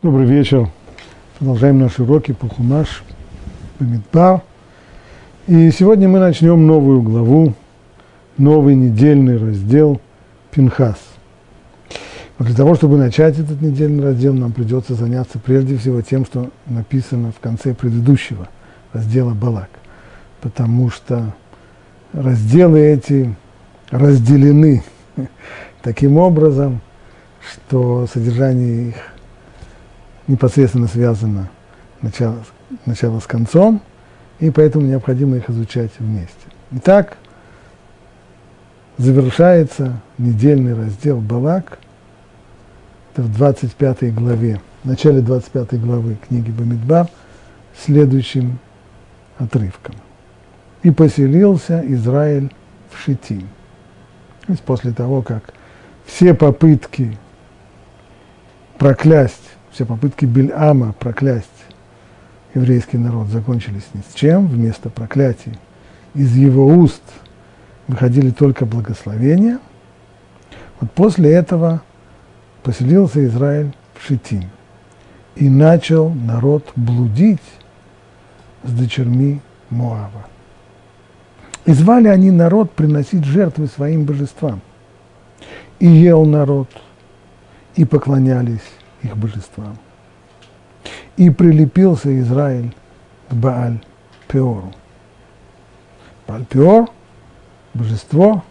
Добрый вечер. Продолжаем наши уроки по Хумаш, Бамидбар. И сегодня мы начнем новую главу, новый недельный раздел Пинхас. Но для того, чтобы начать этот недельный раздел, нам придется заняться прежде всего тем, что написано в конце предыдущего раздела Балак. Потому что разделы эти разделены таким образом, что содержание их непосредственно связано начало, начало с концом, и поэтому необходимо их изучать вместе. Итак, завершается недельный раздел Балак, это в 25 главе, в начале 25 главы книги Бамидбар, следующим отрывком. «И поселился Израиль в Шитим». То есть после того, как все попытки проклясть, все попытки Бельама проклясть еврейский народ закончились ни с чем, вместо проклятий из его уст выходили только благословения. Вот после этого поселился Израиль в Шитим и начал народ блудить с дочерьми Моава. И звали они народ приносить жертвы своим божествам. И ел народ, и поклонялись их божествам. И прилепился Израиль к Бааль-Пеору. Бааль-Пеор – божество,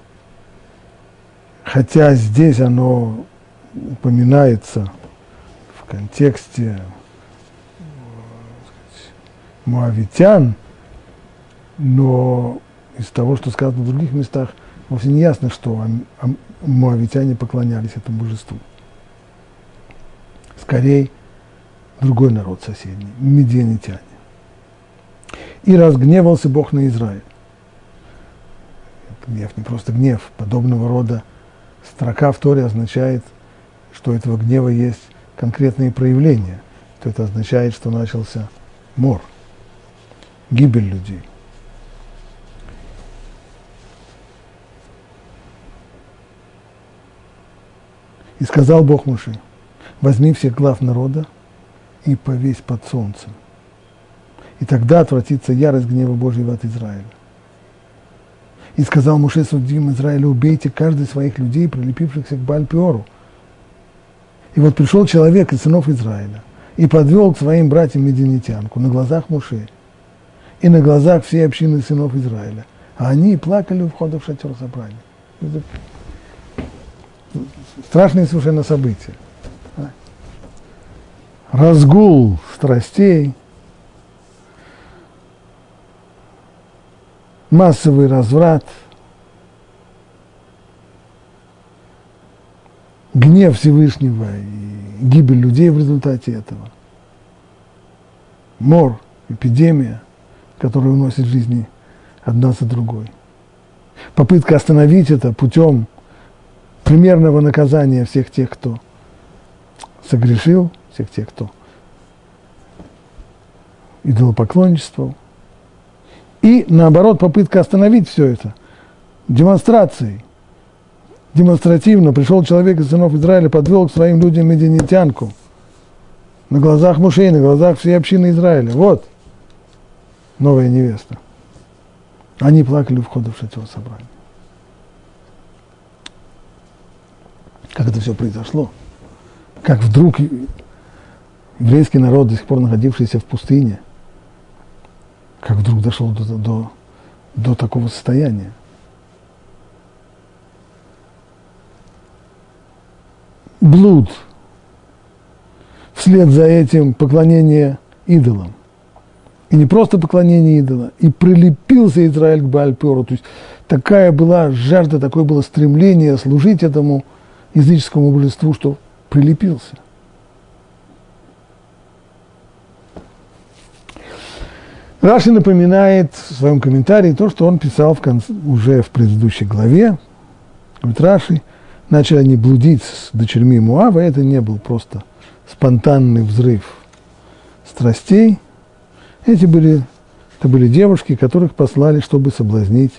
хотя здесь оно упоминается в контексте муавитян, но из того, что сказано в других местах, вовсе не ясно, что муавитяне поклонялись этому божеству. Скорее, другой народ соседний, медианитяне. И разгневался Бог на Израиль. Гнев не просто гнев, подобного рода строка в Торе означает, что этого гнева есть конкретные проявления, то это означает, что начался мор, гибель людей – И сказал Бог Муше, возьми всех глав народа и повесь под солнцем. И тогда отвратится ярость гнева Божьего от Израиля. И сказал Муше судьям Израиля, убейте каждый своих людей, прилепившихся к Бальпиору. И вот пришел человек из сынов Израиля и подвел к своим братьям мединитянку на глазах Муше и на глазах всей общины сынов Израиля. А они плакали у входа в шатер собрания страшные совершенно события. Разгул страстей, массовый разврат, гнев Всевышнего и гибель людей в результате этого. Мор, эпидемия, которая уносит жизни одна за другой. Попытка остановить это путем примерного наказания всех тех, кто согрешил, всех тех, кто идолопоклонничествовал. И, наоборот, попытка остановить все это демонстрацией. Демонстративно пришел человек из сынов Израиля, подвел к своим людям медианитянку на глазах мужей, на глазах всей общины Израиля. Вот новая невеста. Они плакали у входа в шатер собрания. как это все произошло, как вдруг еврейский народ, до сих пор находившийся в пустыне, как вдруг дошел до, до, до такого состояния. Блуд, вслед за этим поклонение идолам. И не просто поклонение идола, и прилепился Израиль к Баальперу. То есть такая была жажда, такое было стремление служить этому – языческому божеству, что прилепился. Раши напоминает в своем комментарии то, что он писал в конце, уже в предыдущей главе. Говорит, Раши, начали они блудить с дочерьми Муава, это не был просто спонтанный взрыв страстей. Эти были, это были девушки, которых послали, чтобы соблазнить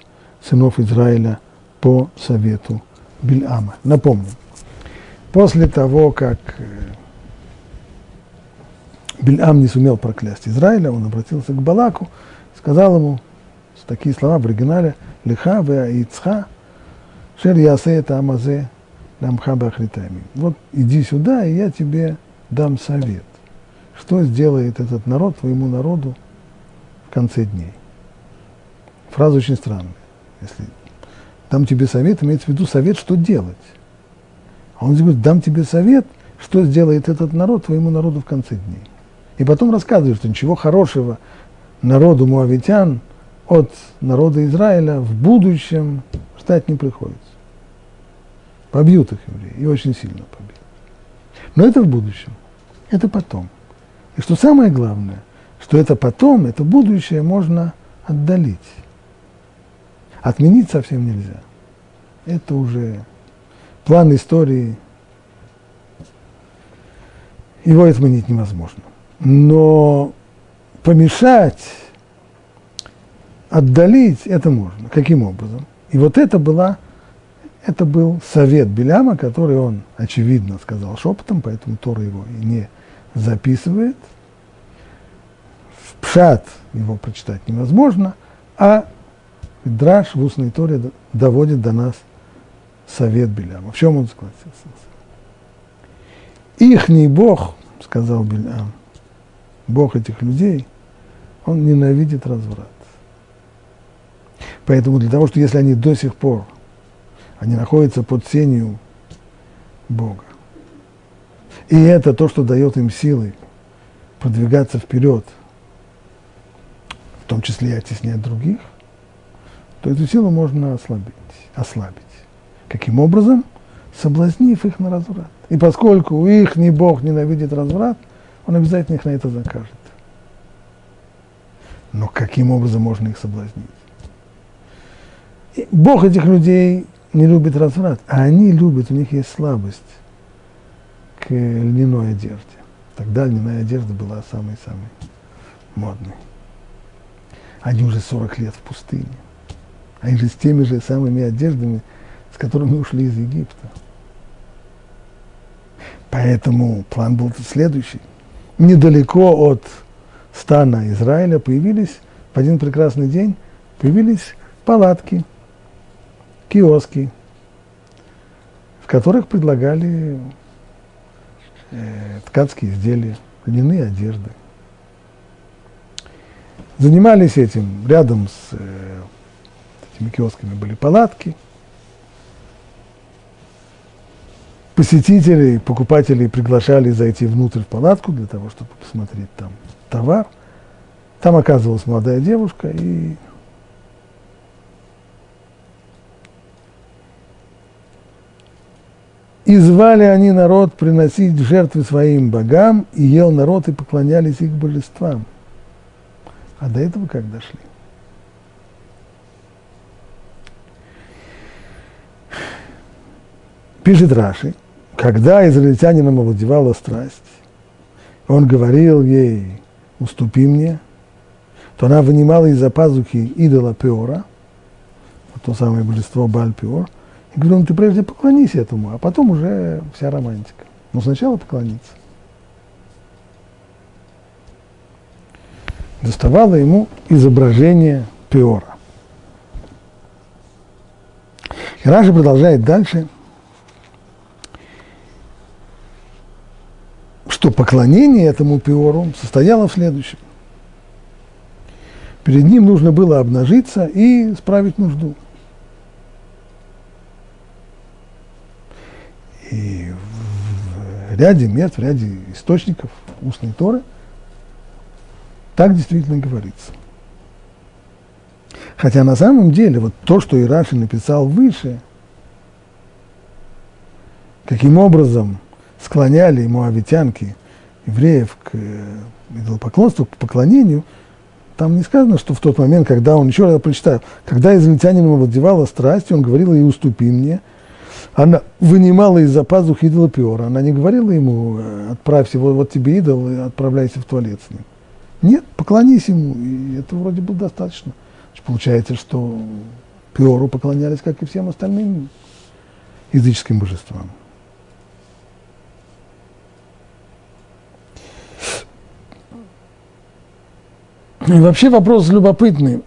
сынов Израиля по совету Бильама. Напомню, после того, как э, Бельам не сумел проклясть Израиля, он обратился к Балаку, сказал ему такие слова в оригинале «Лиха ве Ицха шер ясе это амазе дамха бахритами». Вот иди сюда, и я тебе дам совет. Что сделает этот народ твоему народу в конце дней? Фраза очень странная. Если дам тебе совет, имеется в виду совет, что делать. А он говорит, дам тебе совет, что сделает этот народ твоему народу в конце дней. И потом рассказывает, что ничего хорошего народу муавитян от народа Израиля в будущем ждать не приходится. Побьют их евреи, и очень сильно побьют. Но это в будущем, это потом. И что самое главное, что это потом, это будущее можно отдалить. Отменить совсем нельзя. Это уже план истории, его отменить невозможно. Но помешать, отдалить это можно. Каким образом? И вот это была, это был совет Беляма, который он, очевидно, сказал шепотом, поэтому Тора его и не записывает. В пшат его прочитать невозможно, а Драш в устной Торе доводит до нас совет Беляма. В чем он согласился? Ихний Бог, сказал Белям, Бог этих людей, он ненавидит разврат. Поэтому для того, что если они до сих пор, они находятся под сенью Бога, и это то, что дает им силы продвигаться вперед, в том числе и оттеснять других, то эту силу можно ослабить, ослабить. Каким образом? Соблазнив их на разврат. И поскольку их ни Бог ненавидит разврат, он обязательно их на это закажет. Но каким образом можно их соблазнить? И Бог этих людей не любит разврат, а они любят, у них есть слабость к льняной одежде. Тогда льняная одежда была самой-самой модной. Они уже 40 лет в пустыне. Они же с теми же самыми одеждами, с которыми ушли из Египта. Поэтому план был следующий. Недалеко от стана Израиля появились в один прекрасный день появились палатки, киоски, в которых предлагали э, ткацкие изделия, льняные одежды. Занимались этим рядом с э, этими киосками были палатки – посетителей, покупателей приглашали зайти внутрь в палатку для того, чтобы посмотреть там товар. Там оказывалась молодая девушка, и И звали они народ приносить жертвы своим богам, и ел народ, и поклонялись их божествам. А до этого как дошли? Пишет Раши – когда израильтянином овладевала страсть, он говорил ей, уступи мне, то она вынимала из-за пазухи идола Пеора, то самое божество Баль Пеор, и говорила, ну ты прежде поклонись этому, а потом уже вся романтика. Но сначала поклониться. Доставала ему изображение Пеора. И Раша продолжает дальше – что поклонение этому пиору состояло в следующем. Перед ним нужно было обнажиться и справить нужду. И в ряде мест, в ряде источников устной Торы так действительно говорится. Хотя на самом деле вот то, что Ираши написал выше, каким образом – склоняли моавитянки евреев к э, идолопоклонству, к поклонению, там не сказано, что в тот момент, когда он, еще раз прочитаю, когда израильтянин овладевала страстью, он говорил ей, уступи мне, она вынимала из-за пазух идола Пиора, она не говорила ему, «Э, отправься, вот, вот тебе идол, и отправляйся в туалет с ним. Нет, поклонись ему, и это вроде было достаточно. Получается, что Пиору поклонялись, как и всем остальным языческим божествам. И вообще вопрос любопытный.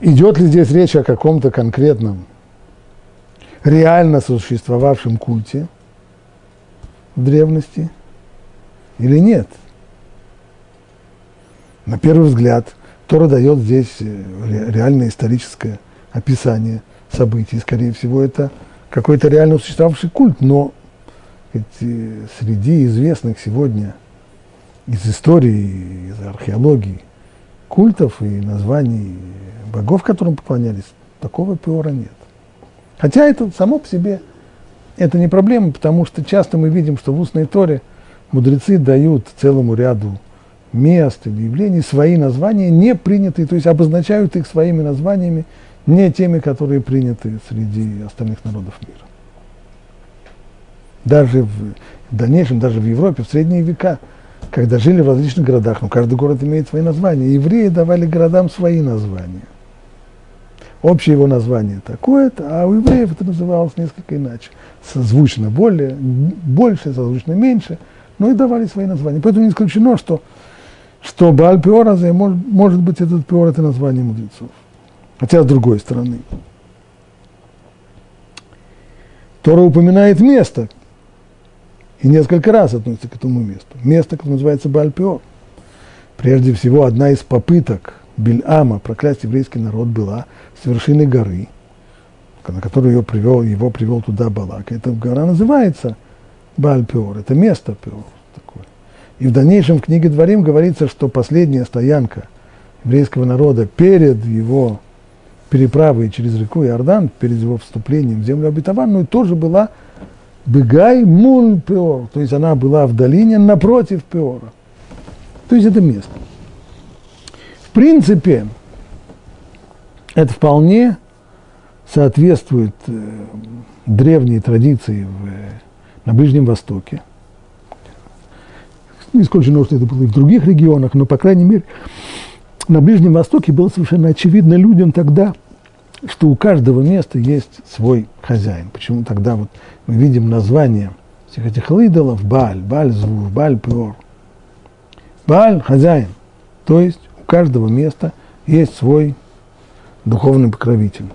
Идет ли здесь речь о каком-то конкретном, реально существовавшем культе в древности или нет? На первый взгляд, Тора дает здесь э, реальное историческое описание событий. Скорее всего, это какой-то реально существовавший культ, но ведь э, среди известных сегодня из истории, из археологии культов и названий богов, которым поклонялись, такого пиора нет. Хотя это само по себе это не проблема, потому что часто мы видим, что в устной торе мудрецы дают целому ряду мест или явлений свои названия, не принятые, то есть обозначают их своими названиями, не теми, которые приняты среди остальных народов мира. Даже в, в дальнейшем, даже в Европе, в средние века, когда жили в различных городах, но каждый город имеет свои названия, евреи давали городам свои названия. Общее его название такое-то, а у евреев это называлось несколько иначе. Созвучно более, больше, созвучно меньше, но и давали свои названия. Поэтому не исключено, что, что Бааль Пиор, может, может быть, этот Пиор – это название мудрецов. Хотя с другой стороны. Тора упоминает место, и несколько раз относится к этому месту. Место, которое называется Бальпиор. Прежде всего, одна из попыток Бильама проклясть еврейский народ была с вершины горы, на которую его привел, его привел туда Балак. Эта гора называется Бальпиор, это место Пиор. Такое. И в дальнейшем в книге Дворим говорится, что последняя стоянка еврейского народа перед его переправой через реку Иордан, перед его вступлением в землю обетованную, тоже была Бегай мул Пеор, то есть она была в долине напротив Пеора. То есть это место. В принципе, это вполне соответствует э, древней традиции в, на Ближнем Востоке. Не исключено, что это было и в других регионах, но, по крайней мере, на Ближнем Востоке было совершенно очевидно людям тогда – что у каждого места есть свой хозяин. Почему тогда вот мы видим название всех этих идолов Баль, Баль Звур, Баль Пиор. Баль – хозяин. То есть у каждого места есть свой духовный покровитель.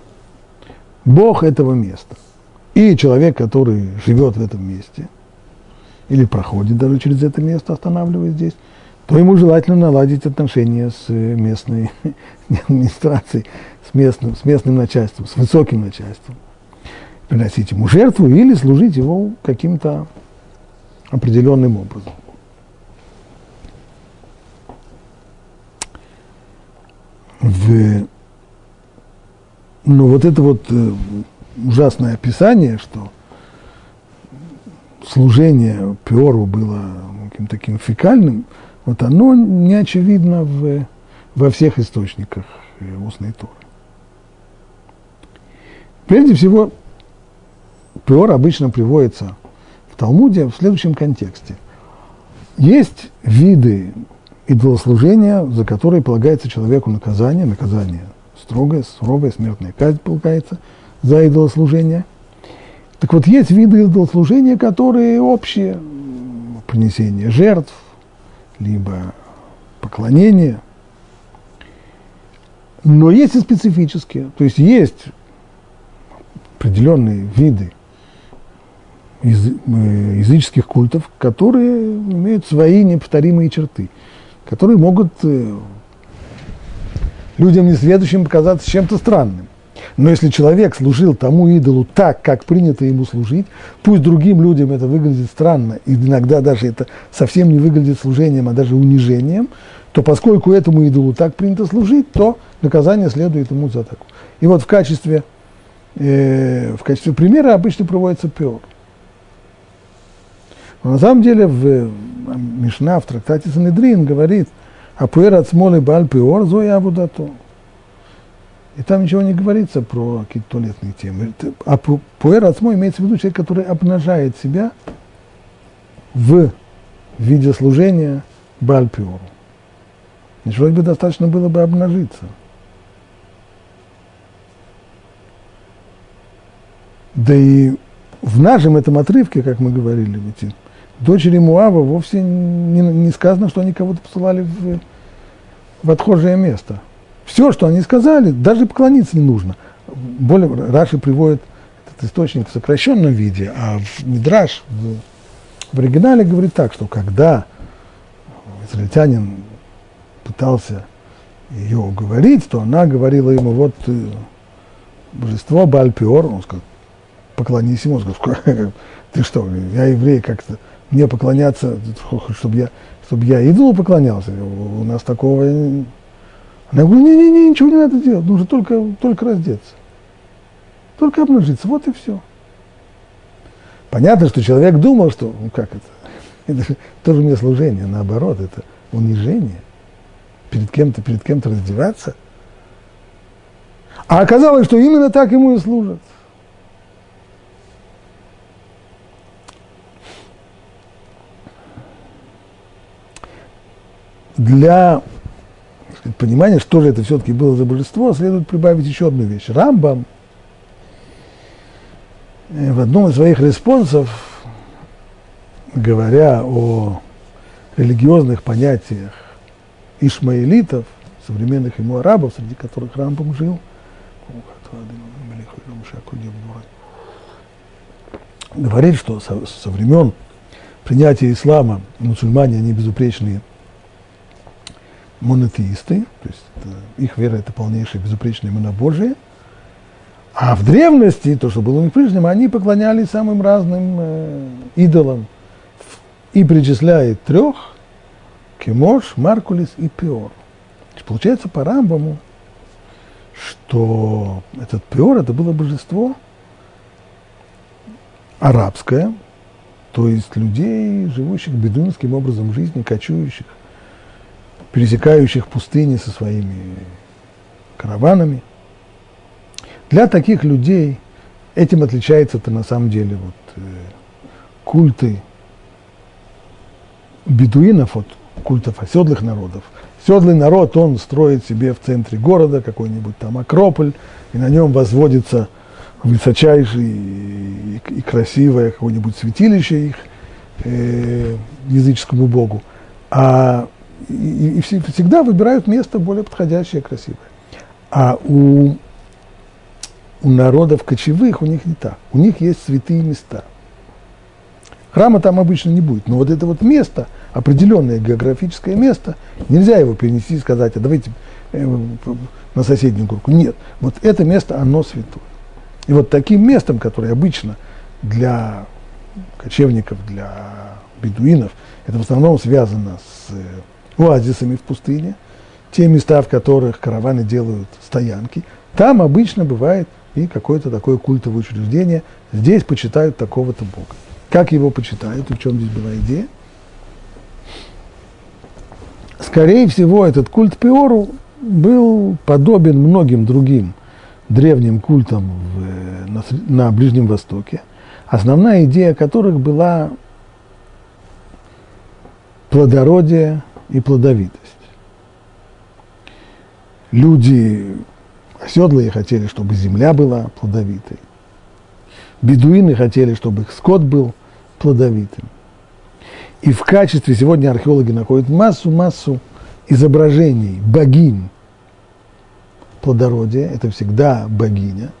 Бог этого места. И человек, который живет в этом месте, или проходит даже через это место, останавливаясь здесь, то ему желательно наладить отношения с местной администрацией, с местным, с местным начальством, с высоким начальством. Приносить ему жертву или служить его каким-то определенным образом. В, ну, вот это вот э, ужасное описание, что служение Пиору было каким-то таким фекальным, вот оно не очевидно в, во всех источниках устной Торы. Прежде всего, приор обычно приводится в Талмуде в следующем контексте. Есть виды идолослужения, за которые полагается человеку наказание, наказание строгое, суровое, смертная казнь полагается за идолослужение. Так вот, есть виды идолослужения, которые общие, принесение жертв, либо поклонение, но есть и специфические, то есть есть определенные виды э, языческих культов, которые имеют свои неповторимые черты, которые могут э, людям несведущим показаться чем-то странным. Но если человек служил тому идолу так, как принято ему служить, пусть другим людям это выглядит странно, и иногда даже это совсем не выглядит служением, а даже унижением, то поскольку этому идолу так принято служить, то наказание следует ему за такое. И вот в качестве э, в качестве примера обычно проводится пиор. Но на самом деле в Мишна, в трактате Санедрин говорит, а пуэр от смолы баль пиор зоя абудато. И там ничего не говорится про какие-то туалетные темы. А пуэр от имеется в виду человек, который обнажает себя в виде служения Бальпиору. Значит, вроде бы достаточно было бы обнажиться – Да и в нашем этом отрывке, как мы говорили, ведь дочери Муава вовсе не, не сказано, что они кого-то посылали в, в отхожее место. Все, что они сказали, даже поклониться не нужно. Более Раши приводит этот источник в сокращенном виде, а в Мидраш в, в оригинале говорит так, что когда израильтянин пытался ее уговорить, то она говорила ему, вот э, божество Бальпиор, он сказал, поклонись ему, ты что, я еврей, как-то мне поклоняться, чтобы я, чтобы я идолу поклонялся, у нас такого... Она говорит, не-не-не, ничего не надо делать, нужно только, только раздеться, только обнажиться, вот и все. Понятно, что человек думал, что, ну как это, это тоже мне служение, наоборот, это унижение. Перед кем-то, перед кем-то раздеваться. А оказалось, что именно так ему и служат. Для сказать, понимания, что же это все-таки было за божество, следует прибавить еще одну вещь. Рамбам э, в одном из своих респонсов говоря о религиозных понятиях ишмаэлитов, современных ему арабов, среди которых Рамбам жил, говорит, что со, со времен принятия ислама мусульмане, они безупречные монотеисты, то есть их вера – это полнейшее безупречное монобожие, а в древности, то, что было у них прежним, они поклонялись самым разным э, идолам, и причисляет трех – Кемош, Маркулис и Пиор. Получается по Рамбаму, что этот Пиор – это было божество арабское, то есть людей, живущих бедуинским образом жизни, кочующих, пересекающих пустыни со своими караванами. Для таких людей этим отличается-то на самом деле вот, э, культы бедуинов, от культов оседлых народов. Седлый народ, он строит себе в центре города какой-нибудь там акрополь, и на нем возводится высочайшее и, и красивое какое-нибудь святилище их э, языческому богу. А и, и всегда выбирают место более подходящее, красивое. А у, у народов кочевых у них не так. У них есть святые места – Храма там обычно не будет, но вот это вот место, определенное географическое место, нельзя его перенести и сказать, а давайте э, на соседнюю горку. Нет, вот это место, оно святое. И вот таким местом, которое обычно для кочевников, для бедуинов, это в основном связано с э, оазисами в пустыне, те места, в которых караваны делают стоянки, там обычно бывает и какое-то такое культовое учреждение, здесь почитают такого-то Бога. Как его почитают, и в чем здесь была идея? Скорее всего, этот культ Пиору был подобен многим другим древним культам в, на, на Ближнем Востоке, основная идея которых была плодородие и плодовитость. Люди оседлые хотели, чтобы земля была плодовитой. Бедуины хотели, чтобы их скот был плодовитым. И в качестве сегодня археологи находят массу-массу изображений богинь плодородия. Это всегда богиня,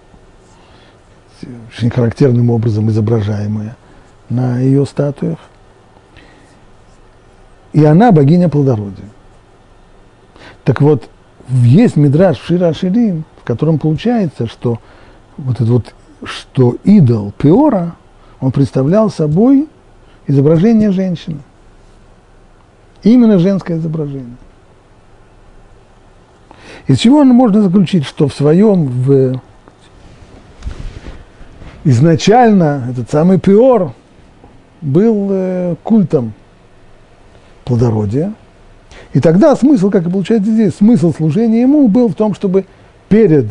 очень характерным образом изображаемая на ее статуях. И она богиня плодородия. Так вот, есть мидраж Шира Ширим, в котором получается, что вот этот вот, что идол Пиора – он представлял собой изображение женщины. Именно женское изображение. Из чего можно заключить, что в своем, в, изначально этот самый Пиор был э, культом плодородия. И тогда смысл, как и получается здесь, смысл служения ему был в том, чтобы перед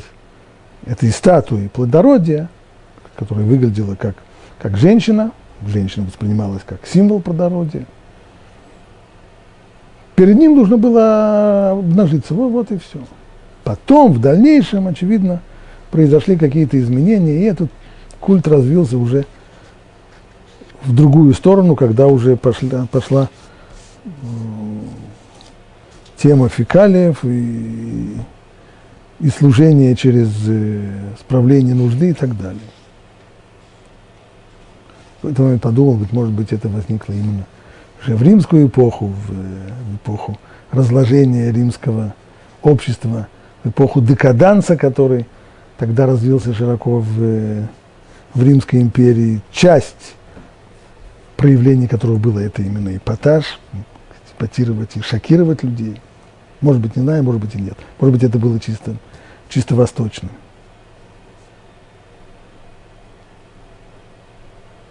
этой статуей плодородия, которая выглядела как как женщина, женщина воспринималась как символ плодородия. Перед ним нужно было обнажиться, вот, вот и все. Потом, в дальнейшем, очевидно, произошли какие-то изменения, и этот культ развился уже в другую сторону, когда уже пошла, пошла тема фекалиев и, и служение через э, справление нужды и так далее. Поэтому я подумал, быть, может быть, это возникло именно уже в римскую эпоху, в, в эпоху разложения римского общества, в эпоху декаданса, который тогда развился широко в, в Римской империи. Часть проявлений которого было это именно эпатаж, эпатировать и шокировать людей. Может быть, не знаю, может быть и нет. Может быть, это было чисто, чисто восточным.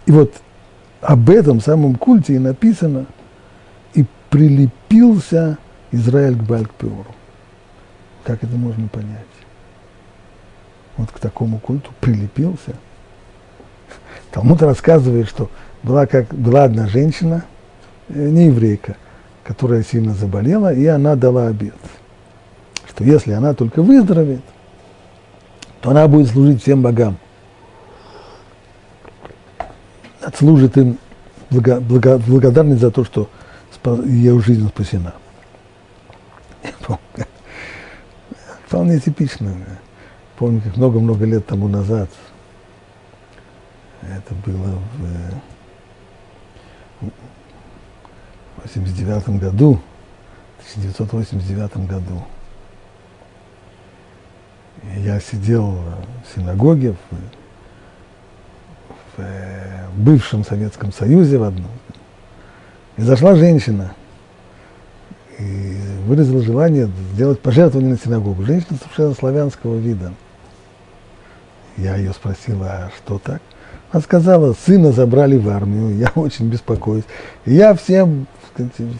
И вот об этом самом культе и написано, и прилепился Израиль к Бальк-Пеору. Как это можно понять? Вот к такому культу прилепился. Талмуд рассказывает, что была, как, была одна женщина, э, не еврейка, которая сильно заболела, и она дала обед, что если она только выздоровеет, то она будет служить всем богам. Отслужит им благо, благо, благодарность за то, что ее жизнь спасена. Вполне типично. Помню, как много-много лет тому назад, это было в 1989 году, 1989 году, я сидел в синагоге в, в бывшем Советском Союзе в одном. И зашла женщина и выразила желание сделать пожертвование на синагогу. Женщина совершенно славянского вида. Я ее спросил, а что так? Она сказала, сына забрали в армию, я очень беспокоюсь. И я всем,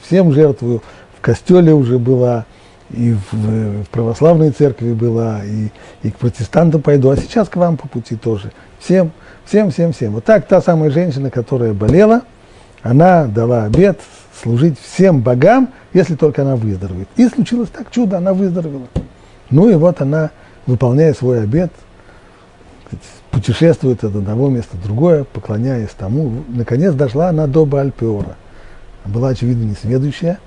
всем жертвую. В костеле уже была, и в, в православной церкви была, и, и к протестантам пойду, а сейчас к вам по пути тоже. Всем, всем, всем, всем. Вот так та самая женщина, которая болела, она дала обед служить всем богам, если только она выздоровеет. И случилось так чудо, она выздоровела. Ну и вот она, выполняя свой обед, путешествует от одного места в другое, поклоняясь тому. Наконец дошла она до Бальпиора. Была, очевидно, несведущая,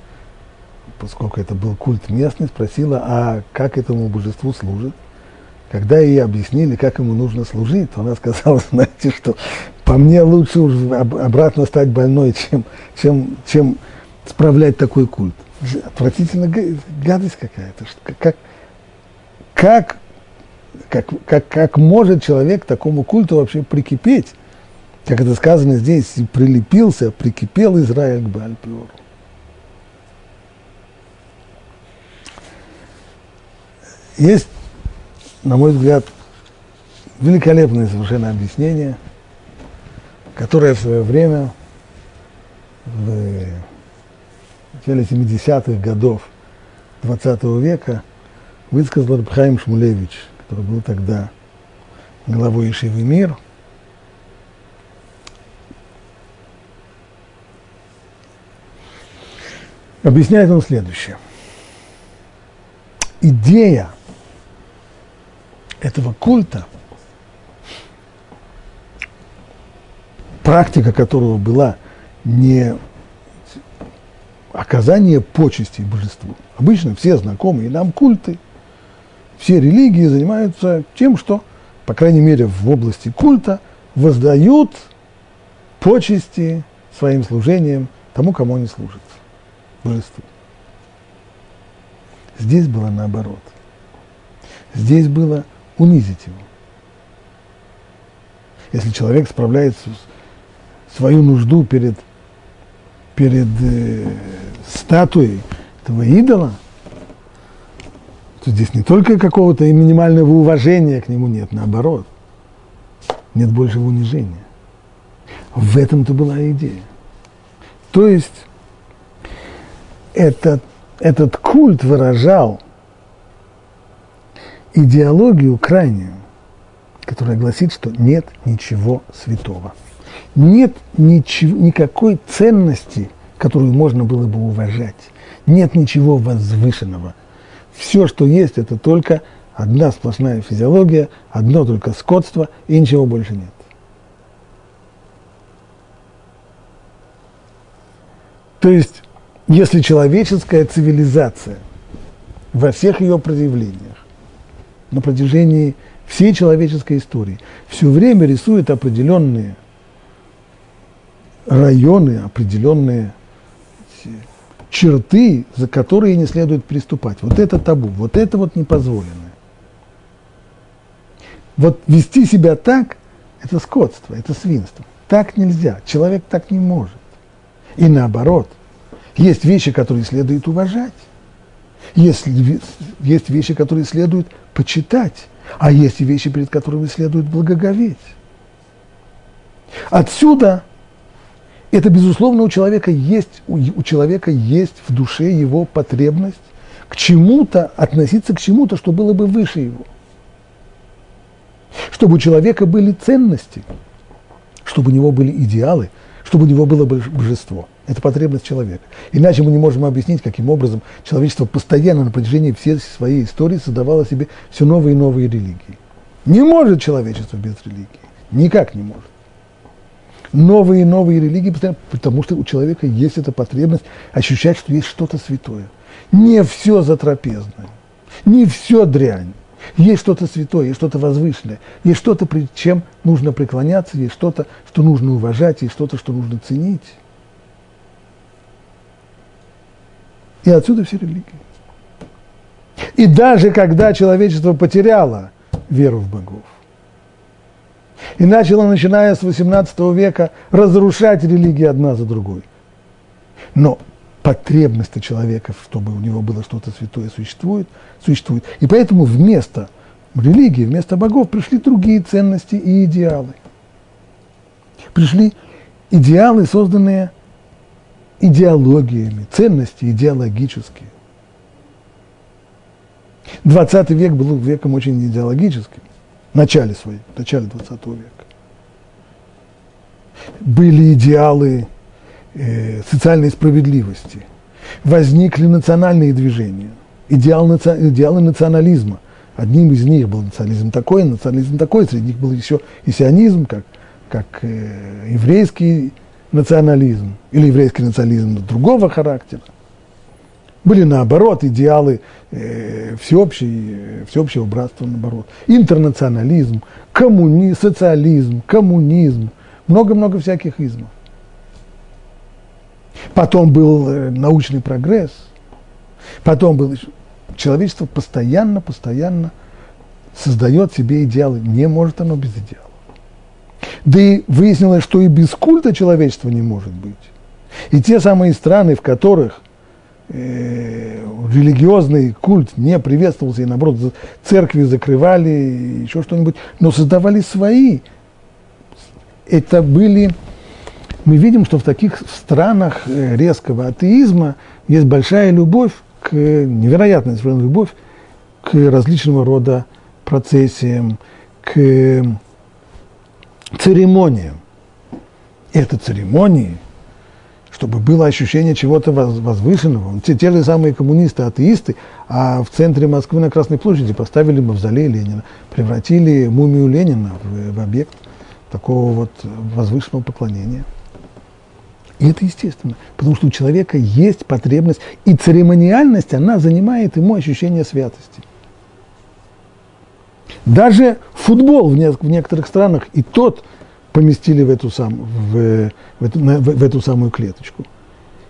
поскольку это был культ местный, спросила, а как этому божеству служит. Когда ей объяснили, как ему нужно служить, то она сказала, знаете что, по мне лучше уже обратно стать больной, чем, чем, чем справлять такой культ. Отвратительно гадость какая-то. Как, как как, как, как может человек к такому культу вообще прикипеть? Как это сказано здесь, прилепился, прикипел Израиль к Бальпиору. Есть, на мой взгляд, великолепное совершенно объяснение, которое в свое время, в начале 70-х годов 20 века, высказал Рабхаим Шмулевич – который был тогда главой Ишивы Мир. Объясняет он следующее. Идея этого культа, практика которого была не оказание почести божеству. Обычно все знакомые нам культы – все религии занимаются тем, что, по крайней мере, в области культа воздают почести своим служением тому, кому они служат, божеству. Здесь было наоборот. Здесь было унизить его. Если человек справляет свою нужду перед, перед э, статуей этого идола – то здесь не только какого-то минимального уважения к нему нет, наоборот. Нет большего унижения. В этом-то была идея. То есть этот, этот культ выражал идеологию крайнюю, которая гласит, что нет ничего святого. Нет ничего, никакой ценности, которую можно было бы уважать. Нет ничего возвышенного – все, что есть, это только одна сплошная физиология, одно только скотство и ничего больше нет. То есть, если человеческая цивилизация во всех ее проявлениях на протяжении всей человеческой истории все время рисует определенные районы, определенные черты, за которые не следует приступать. Вот это табу, вот это вот непозволенное. Вот вести себя так – это скотство, это свинство. Так нельзя, человек так не может. И наоборот, есть вещи, которые следует уважать, есть, есть вещи, которые следует почитать, а есть и вещи, перед которыми следует благоговеть. Отсюда это, безусловно, у человека есть, у, человека есть в душе его потребность к чему-то, относиться к чему-то, что было бы выше его. Чтобы у человека были ценности, чтобы у него были идеалы, чтобы у него было божество. Это потребность человека. Иначе мы не можем объяснить, каким образом человечество постоянно на протяжении всей своей истории создавало себе все новые и новые религии. Не может человечество без религии. Никак не может. Новые и новые религии, потому что у человека есть эта потребность ощущать, что есть что-то святое. Не все затрапезное, не все дрянь. Есть что-то святое, есть что-то возвышенное, есть что-то, чем нужно преклоняться, есть что-то, что нужно уважать, есть что-то, что нужно ценить. И отсюда все религии. И даже когда человечество потеряло веру в богов, и начало, начиная с XVIII века, разрушать религии одна за другой. Но потребности человека, чтобы у него было что-то святое, существует, существует. И поэтому вместо религии, вместо богов пришли другие ценности и идеалы. Пришли идеалы, созданные идеологиями, ценности идеологические. 20 век был веком очень идеологическим, в начале своей, в начале 20 века. Были идеалы э, социальной справедливости, возникли национальные движения, идеал, идеалы национализма. Одним из них был национализм такой, национализм такой, среди них был еще и сионизм, как, как э, еврейский национализм, или еврейский национализм другого характера. Были наоборот идеалы э, всеобщей, всеобщего братства, наоборот. Интернационализм, коммуни, социализм, коммунизм, много-много всяких измов. Потом был э, научный прогресс, потом был человечество постоянно, постоянно создает себе идеалы. Не может оно без идеала. Да и выяснилось, что и без культа человечества не может быть. И те самые страны, в которых э, религиозный культ не приветствовался, и наоборот, церкви закрывали, еще что-нибудь, но создавали свои. Это были мы видим, что в таких странах э, резкого атеизма есть большая любовь, к, невероятная совершенно любовь к различного рода процессиям, к церемониям. Это церемонии, чтобы было ощущение чего-то возвышенного. Те, те же самые коммунисты, атеисты, а в центре Москвы на Красной площади поставили мавзолей Ленина, превратили мумию Ленина в, в объект такого вот возвышенного поклонения. И это естественно, потому что у человека есть потребность, и церемониальность, она занимает ему ощущение святости. Даже футбол в, не, в некоторых странах и тот поместили в эту, сам, в, в, эту, в, в эту самую клеточку.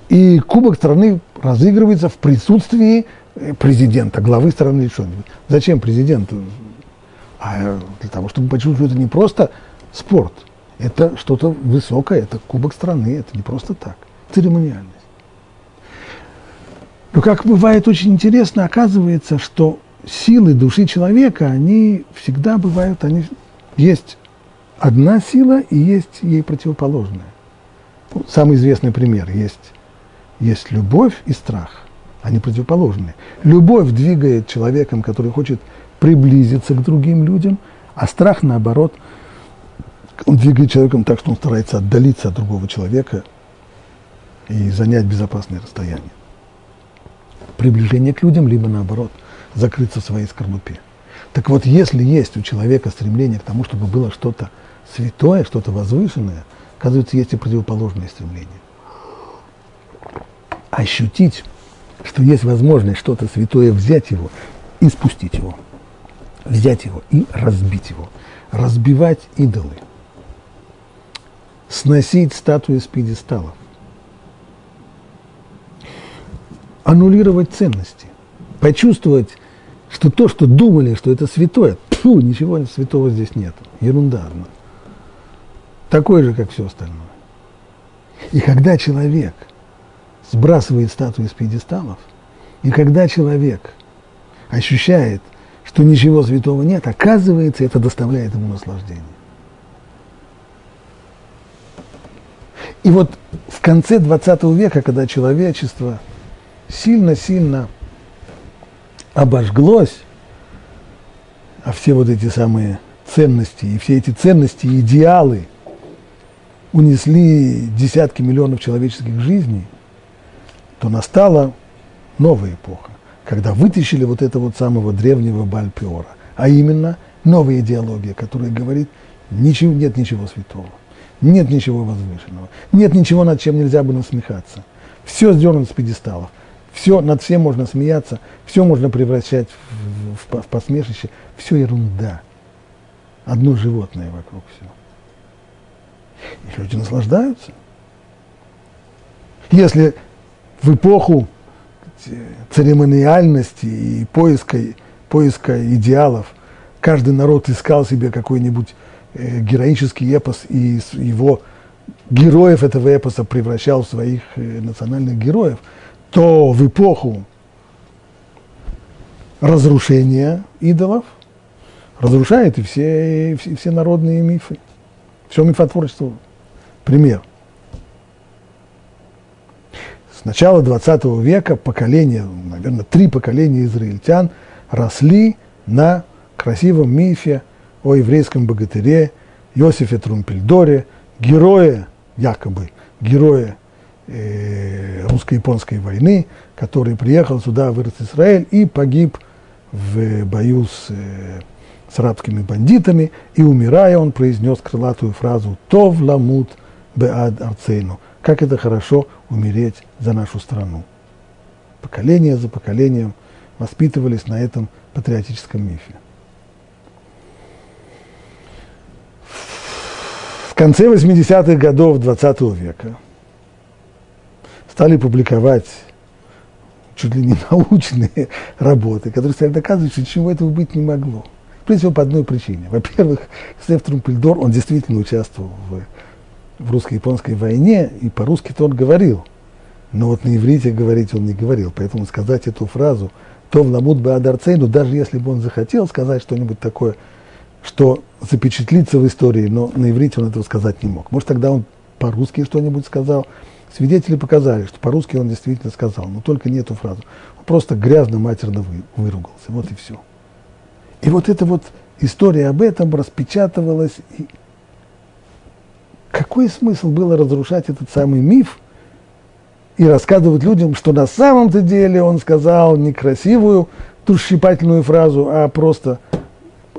И кубок страны разыгрывается в присутствии э, президента, главы страны или что-нибудь. Зачем президенту? А для того, чтобы почувствовать, что это не просто спорт – это что-то высокое, это кубок страны, это не просто так, церемониальность. Но как бывает очень интересно, оказывается, что силы души человека, они всегда бывают, они есть одна сила и есть ей противоположная. Ну, самый известный пример есть, есть любовь и страх, они противоположные. Любовь двигает человеком, который хочет приблизиться к другим людям, а страх, наоборот – он двигает человеком так, что он старается отдалиться от другого человека и занять безопасное расстояние. Приближение к людям, либо наоборот, закрыться в своей скорлупе. Так вот, если есть у человека стремление к тому, чтобы было что-то святое, что-то возвышенное, оказывается, есть и противоположное стремление. Ощутить что есть возможность что-то святое взять его и спустить его. Взять его и разбить его. Разбивать идолы. Сносить статуи с пьедесталов. Аннулировать ценности. Почувствовать, что то, что думали, что это святое, фу, ничего святого здесь нет. Ерунда одна. Такой же, как все остальное. И когда человек сбрасывает статуи с пьедесталов, и когда человек ощущает, что ничего святого нет, оказывается, это доставляет ему наслаждение. И вот в конце 20 века, когда человечество сильно-сильно обожглось, а все вот эти самые ценности, и все эти ценности, идеалы – унесли десятки миллионов человеческих жизней, то настала новая эпоха, когда вытащили вот этого вот самого древнего Бальпиора, а именно новая идеология, которая говорит, ничего, нет ничего святого, нет ничего возвышенного, нет ничего, над чем нельзя бы насмехаться. Все сделано с пьедесталов, все, над всем можно смеяться, все можно превращать в, в, в посмешище, все ерунда. Одно животное вокруг все. И люди наслаждаются. Если в эпоху церемониальности и поиска, поиска идеалов каждый народ искал себе какой-нибудь э, героический эпос и его героев этого эпоса превращал в своих э, национальных героев, то в эпоху разрушения идолов разрушает и все, и все народные мифы. Все мифотворчество. Пример. С начала 20 века поколение, наверное, три поколения израильтян росли на красивом мифе о еврейском богатыре Иосифе Трумпельдоре, герое, якобы герое э, русско-японской войны, который приехал сюда, в Израиль и погиб в бою с э, с арабскими бандитами, и умирая, он произнес крылатую фразу «Тов ламут беад арцейну» – «Как это хорошо умереть за нашу страну». Поколение за поколением воспитывались на этом патриотическом мифе. В конце 80-х годов 20 века стали публиковать чуть ли не научные работы, которые стали доказывать, что ничего этого быть не могло. Прежде всего по одной причине. Во-первых, Стеф Трумпельдор, он действительно участвовал в, в русско-японской войне, и по-русски-то он говорил. Но вот на иврите говорить он не говорил. Поэтому сказать эту фразу «Тов ламут баадарцейну», даже если бы он захотел сказать что-нибудь такое, что запечатлится в истории, но на иврите он этого сказать не мог. Может, тогда он по-русски что-нибудь сказал. Свидетели показали, что по-русски он действительно сказал, но только не эту фразу. Он просто грязно-матерно выругался. Вот и все. И вот эта вот история об этом распечатывалась. И какой смысл было разрушать этот самый миф и рассказывать людям, что на самом-то деле он сказал не красивую, душесчипательную фразу, а просто,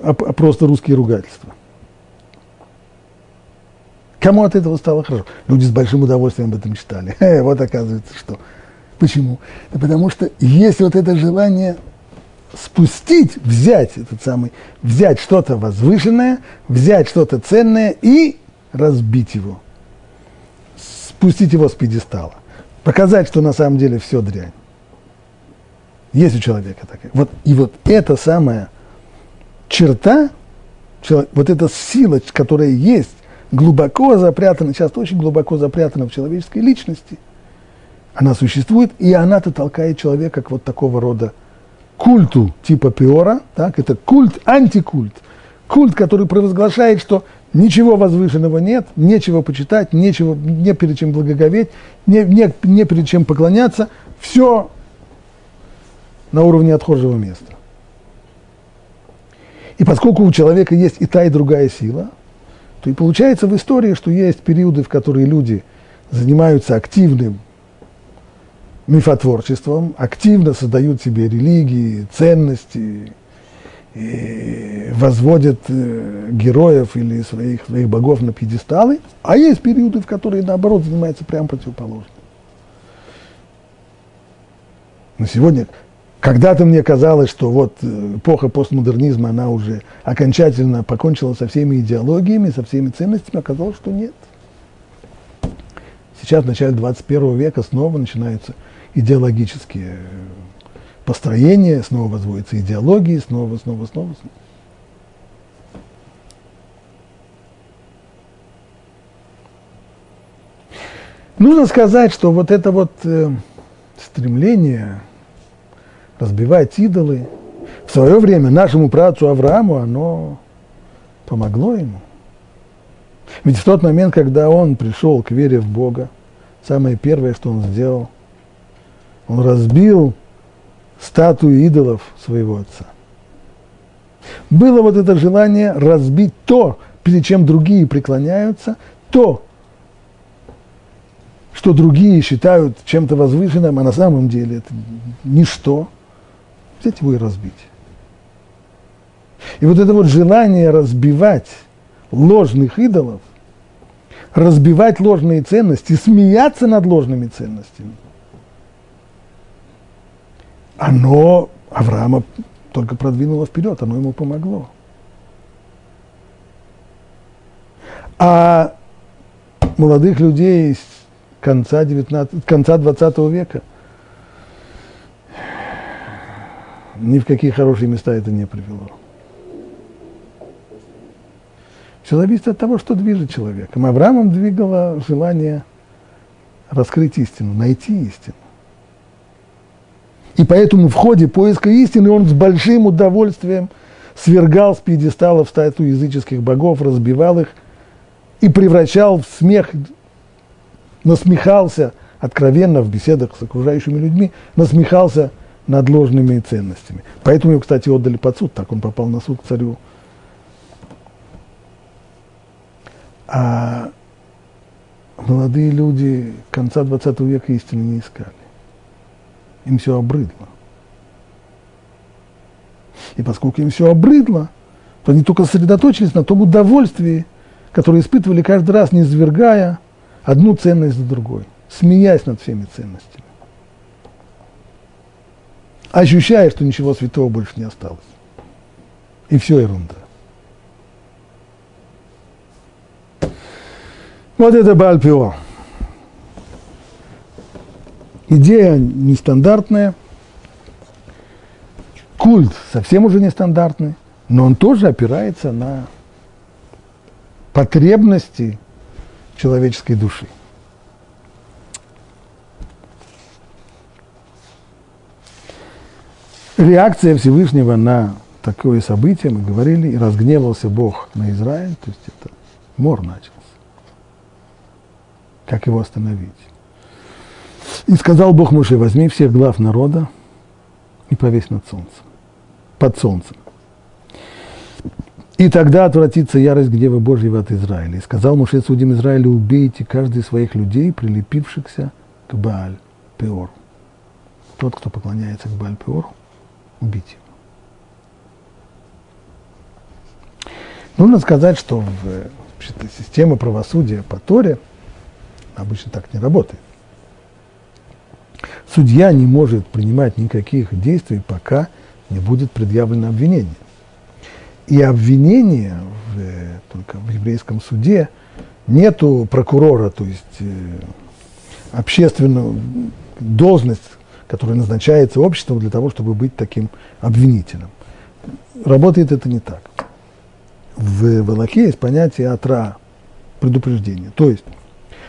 а, а просто русские ругательства. Кому от этого стало хорошо? Люди с большим удовольствием об этом читали. вот оказывается, что. Почему? Потому что есть вот это желание спустить, взять этот самый, взять что-то возвышенное, взять что-то ценное и разбить его. Спустить его с пьедестала. Показать, что на самом деле все дрянь. Есть у человека такая. Вот, и вот эта самая черта, вот эта сила, которая есть, глубоко запрятана, часто очень глубоко запрятана в человеческой личности, она существует, и она-то толкает человека к вот такого рода культу типа Пиора, так, это культ, антикульт, культ, который провозглашает, что ничего возвышенного нет, нечего почитать, нечего, не перед чем благоговеть, не, не, не перед чем поклоняться, все на уровне отхожего места. И поскольку у человека есть и та, и другая сила, то и получается в истории, что есть периоды, в которые люди занимаются активным мифотворчеством, активно создают себе религии, ценности, возводят э, героев или своих, своих богов на пьедесталы, а есть периоды, в которые, наоборот, занимаются прямо противоположным. Но сегодня, когда-то мне казалось, что вот э, эпоха постмодернизма, она уже окончательно покончила со всеми идеологиями, со всеми ценностями, оказалось, что нет. Сейчас, в начале 21 века, снова начинаются идеологические построения, снова возводятся идеологии, снова, снова, снова, снова. Нужно сказать, что вот это вот э, стремление разбивать идолы в свое время нашему працу Аврааму, оно помогло ему. Ведь в тот момент, когда он пришел к вере в Бога, самое первое, что он сделал, он разбил статую идолов своего отца. Было вот это желание разбить то, перед чем другие преклоняются, то, что другие считают чем-то возвышенным, а на самом деле это ничто, взять его и разбить. И вот это вот желание разбивать ложных идолов, разбивать ложные ценности, смеяться над ложными ценностями, оно Авраама только продвинуло вперед, оно ему помогло. А молодых людей конца, 19, конца 20 века. Ни в какие хорошие места это не привело. Все зависит от того, что движет человеком. Авраамом двигало желание раскрыть истину, найти истину. И поэтому в ходе поиска истины он с большим удовольствием свергал с пьедесталов статую языческих богов, разбивал их и превращал в смех насмехался откровенно в беседах с окружающими людьми, насмехался над ложными ценностями. Поэтому его, кстати, отдали под суд, так он попал на суд к царю. А молодые люди конца 20 века истины не искали. Им все обрыдло. И поскольку им все обрыдло, то они только сосредоточились на том удовольствии, которое испытывали каждый раз, не извергая одну ценность за другой, смеясь над всеми ценностями. Ощущая, что ничего святого больше не осталось. И все ерунда. Вот это Бальпио. Идея нестандартная, культ совсем уже нестандартный, но он тоже опирается на потребности человеческой души. Реакция Всевышнего на такое событие, мы говорили, и разгневался Бог на Израиль, то есть это мор начался. Как его остановить? И сказал Бог Муше, возьми всех глав народа и повесь над солнцем, под солнцем. И тогда отвратится ярость гнева Божьего от Израиля. И сказал Муше судим Израиля, убейте каждый из своих людей, прилепившихся к Бааль Пеору. Тот, кто поклоняется к Бааль Пеору, убить его. Нужно сказать, что в система правосудия по Торе обычно так не работает. Судья не может принимать никаких действий, пока не будет предъявлено обвинение. И обвинения в, только в еврейском суде нету прокурора, то есть э, общественную должность, которая назначается обществом для того, чтобы быть таким обвинителем. Работает это не так. В Валахе есть понятие атра, предупреждения. То есть,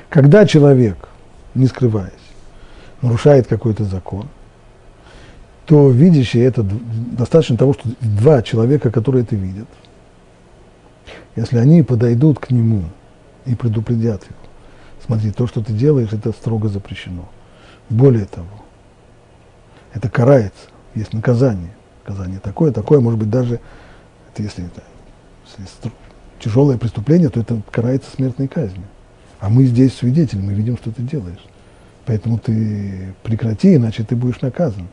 когда человек, не скрываясь, нарушает какой-то закон, то видящий это достаточно того, что два человека, которые это видят, если они подойдут к нему и предупредят его, смотри, то, что ты делаешь, это строго запрещено. Более того, это карается, есть наказание. Наказание такое, такое, может быть, даже, это если это если тяжелое преступление, то это карается смертной казнью. А мы здесь свидетели, мы видим, что ты делаешь. Поэтому ты прекрати, иначе ты будешь наказан.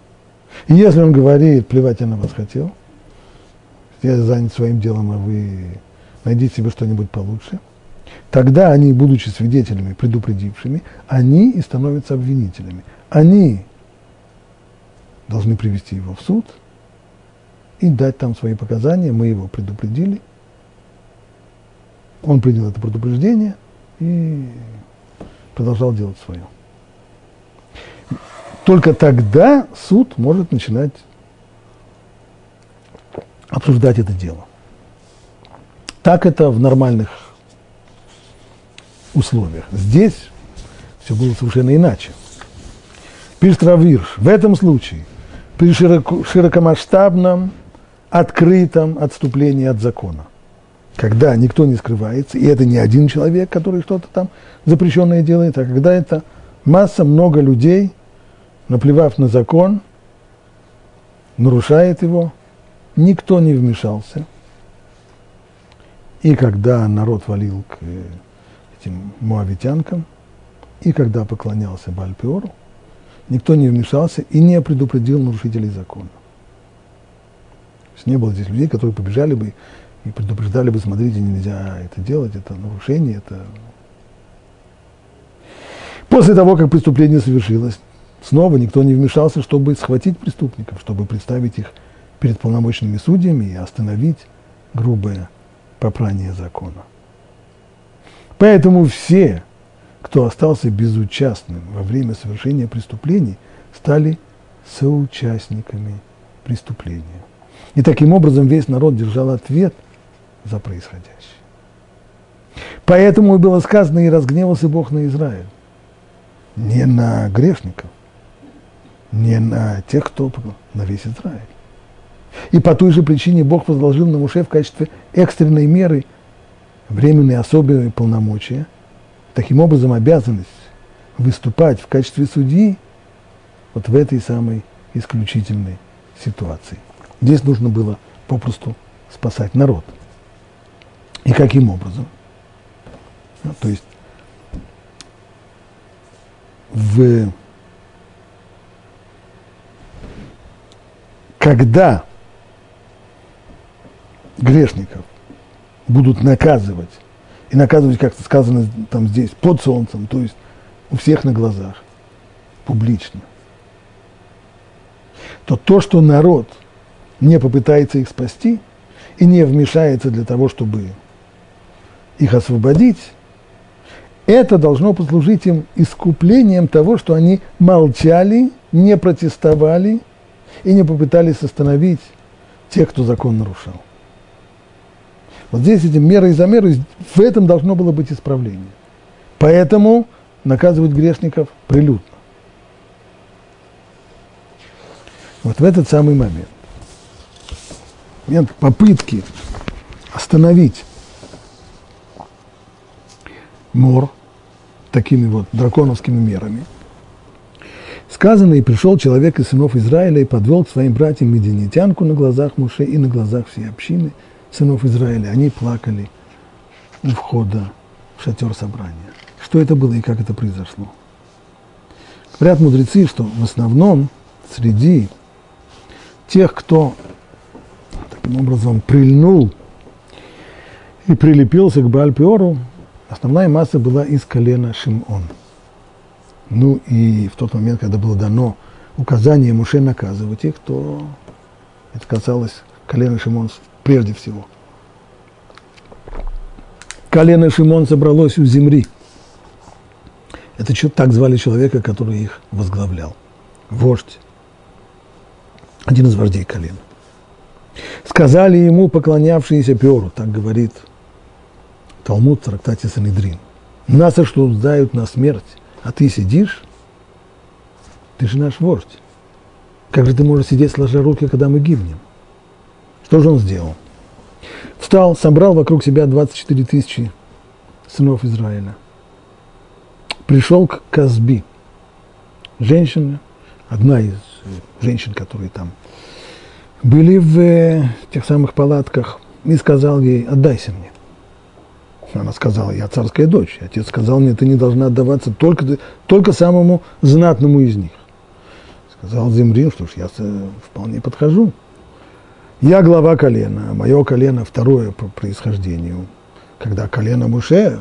И если он говорит, плевать я на вас хотел, я занят своим делом, а вы найдите себе что-нибудь получше, тогда они, будучи свидетелями, предупредившими, они и становятся обвинителями. Они должны привести его в суд и дать там свои показания. Мы его предупредили. Он принял это предупреждение и продолжал делать свое. Только тогда суд может начинать обсуждать это дело. Так это в нормальных условиях. Здесь все было совершенно иначе. Пишет Равирш, в этом случае при широко, широкомасштабном, открытом отступлении от закона, когда никто не скрывается, и это не один человек, который что-то там запрещенное делает, а когда это масса, много людей, наплевав на закон, нарушает его, никто не вмешался. И когда народ валил к этим муавитянкам, и когда поклонялся Бальпиору, никто не вмешался и не предупредил нарушителей закона. То есть не было здесь людей, которые побежали бы и предупреждали бы, смотрите, нельзя это делать, это нарушение, это... После того, как преступление совершилось, снова никто не вмешался, чтобы схватить преступников, чтобы представить их перед полномочными судьями и остановить грубое попрание закона. Поэтому все кто остался безучастным во время совершения преступлений, стали соучастниками преступления. И таким образом весь народ держал ответ за происходящее. Поэтому было сказано, и разгневался Бог на Израиль. Не на грешников, не на тех, кто на весь Израиль. И по той же причине Бог возложил на Муше в качестве экстренной меры временные особые полномочия – таким образом обязанность выступать в качестве судьи вот в этой самой исключительной ситуации. Здесь нужно было попросту спасать народ. И каким образом? Ну, то есть в, когда грешников будут наказывать и наказывать, как сказано там здесь, под солнцем, то есть у всех на глазах, публично, то то, что народ не попытается их спасти и не вмешается для того, чтобы их освободить, это должно послужить им искуплением того, что они молчали, не протестовали и не попытались остановить тех, кто закон нарушал. Вот здесь эти меры и замеры, в этом должно было быть исправление. Поэтому наказывать грешников прилюдно. Вот в этот самый момент, момент попытки остановить мор такими вот драконовскими мерами, сказано, и пришел человек из сынов Израиля и подвел к своим братьям мединитянку на глазах Муше и на глазах всей общины – сынов Израиля, они плакали у входа в шатер собрания. Что это было и как это произошло? Говорят мудрецы, что в основном среди тех, кто таким образом прильнул и прилепился к Бальпиору, основная масса была из колена Шимон. Ну и в тот момент, когда было дано указание Муше наказывать их, то это касалось колена Шимон прежде всего. Колено Шимон собралось у земли. Это что так звали человека, который их возглавлял. Вождь. Один из вождей колена. Сказали ему поклонявшиеся Перу, так говорит Талмуд в трактате Санедрин. Нас осуждают на смерть, а ты сидишь? Ты же наш вождь. Как же ты можешь сидеть сложа руки, когда мы гибнем? Что же он сделал? Встал, собрал вокруг себя 24 тысячи сынов Израиля. Пришел к Казби. Женщина, одна из женщин, которые там были в э, тех самых палатках, и сказал ей, отдайся мне. Она сказала, я царская дочь. Отец сказал мне, ты не должна отдаваться только, только самому знатному из них. Сказал Земрин, что ж, я вполне подхожу. Я глава колена, мое колено второе по происхождению, когда колено Муше,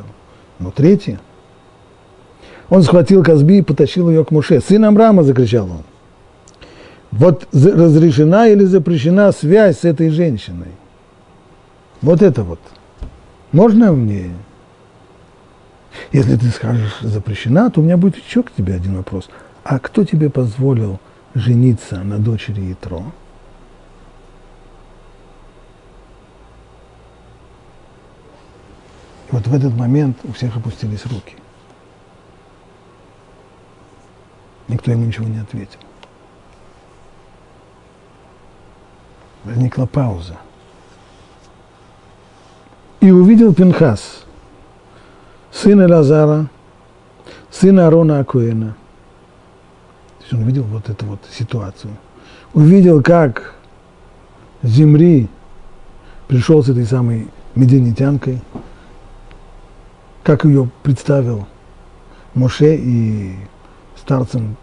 но третье. Он схватил Казби и потащил ее к Муше. «Сын Амрама!» – закричал он. Вот разрешена или запрещена связь с этой женщиной. Вот это вот. Можно мне? Если ты скажешь запрещена, то у меня будет еще к тебе один вопрос. А кто тебе позволил жениться на дочери Итро? И вот в этот момент у всех опустились руки. Никто ему ничего не ответил. Возникла пауза. И увидел Пинхас, сына Лазара, сына Арона Акуэна. То есть он увидел вот эту вот ситуацию. Увидел, как Земри пришел с этой самой мединитянкой, как ее представил Моше и старцем.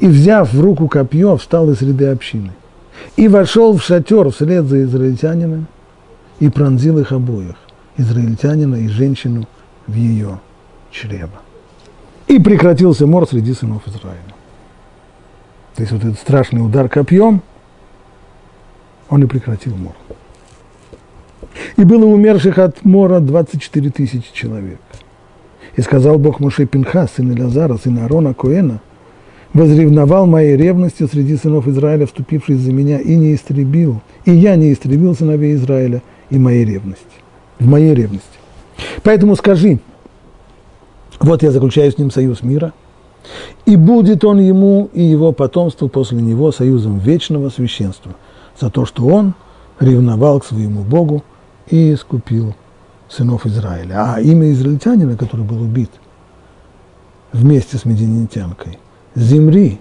И, взяв в руку копье, встал из ряды общины. И вошел в шатер вслед за израильтянином и пронзил их обоих, израильтянина и женщину в ее чрево. И прекратился мор среди сынов Израиля. То есть вот этот страшный удар копьем, он и прекратил мор. И было умерших от мора 24 тысячи человек. И сказал Бог Моше Пинха, сын Илязара, сын Аарона Коэна, возревновал моей ревностью среди сынов Израиля, вступившись за меня, и не истребил, и я не истребил сыновей Израиля и моей ревности, в моей ревности. Поэтому скажи, вот я заключаю с ним союз мира, и будет он ему и его потомству после него союзом вечного священства за то, что он ревновал к своему Богу и искупил сынов Израиля. А имя израильтянина, который был убит вместе с мединитянкой, Земри,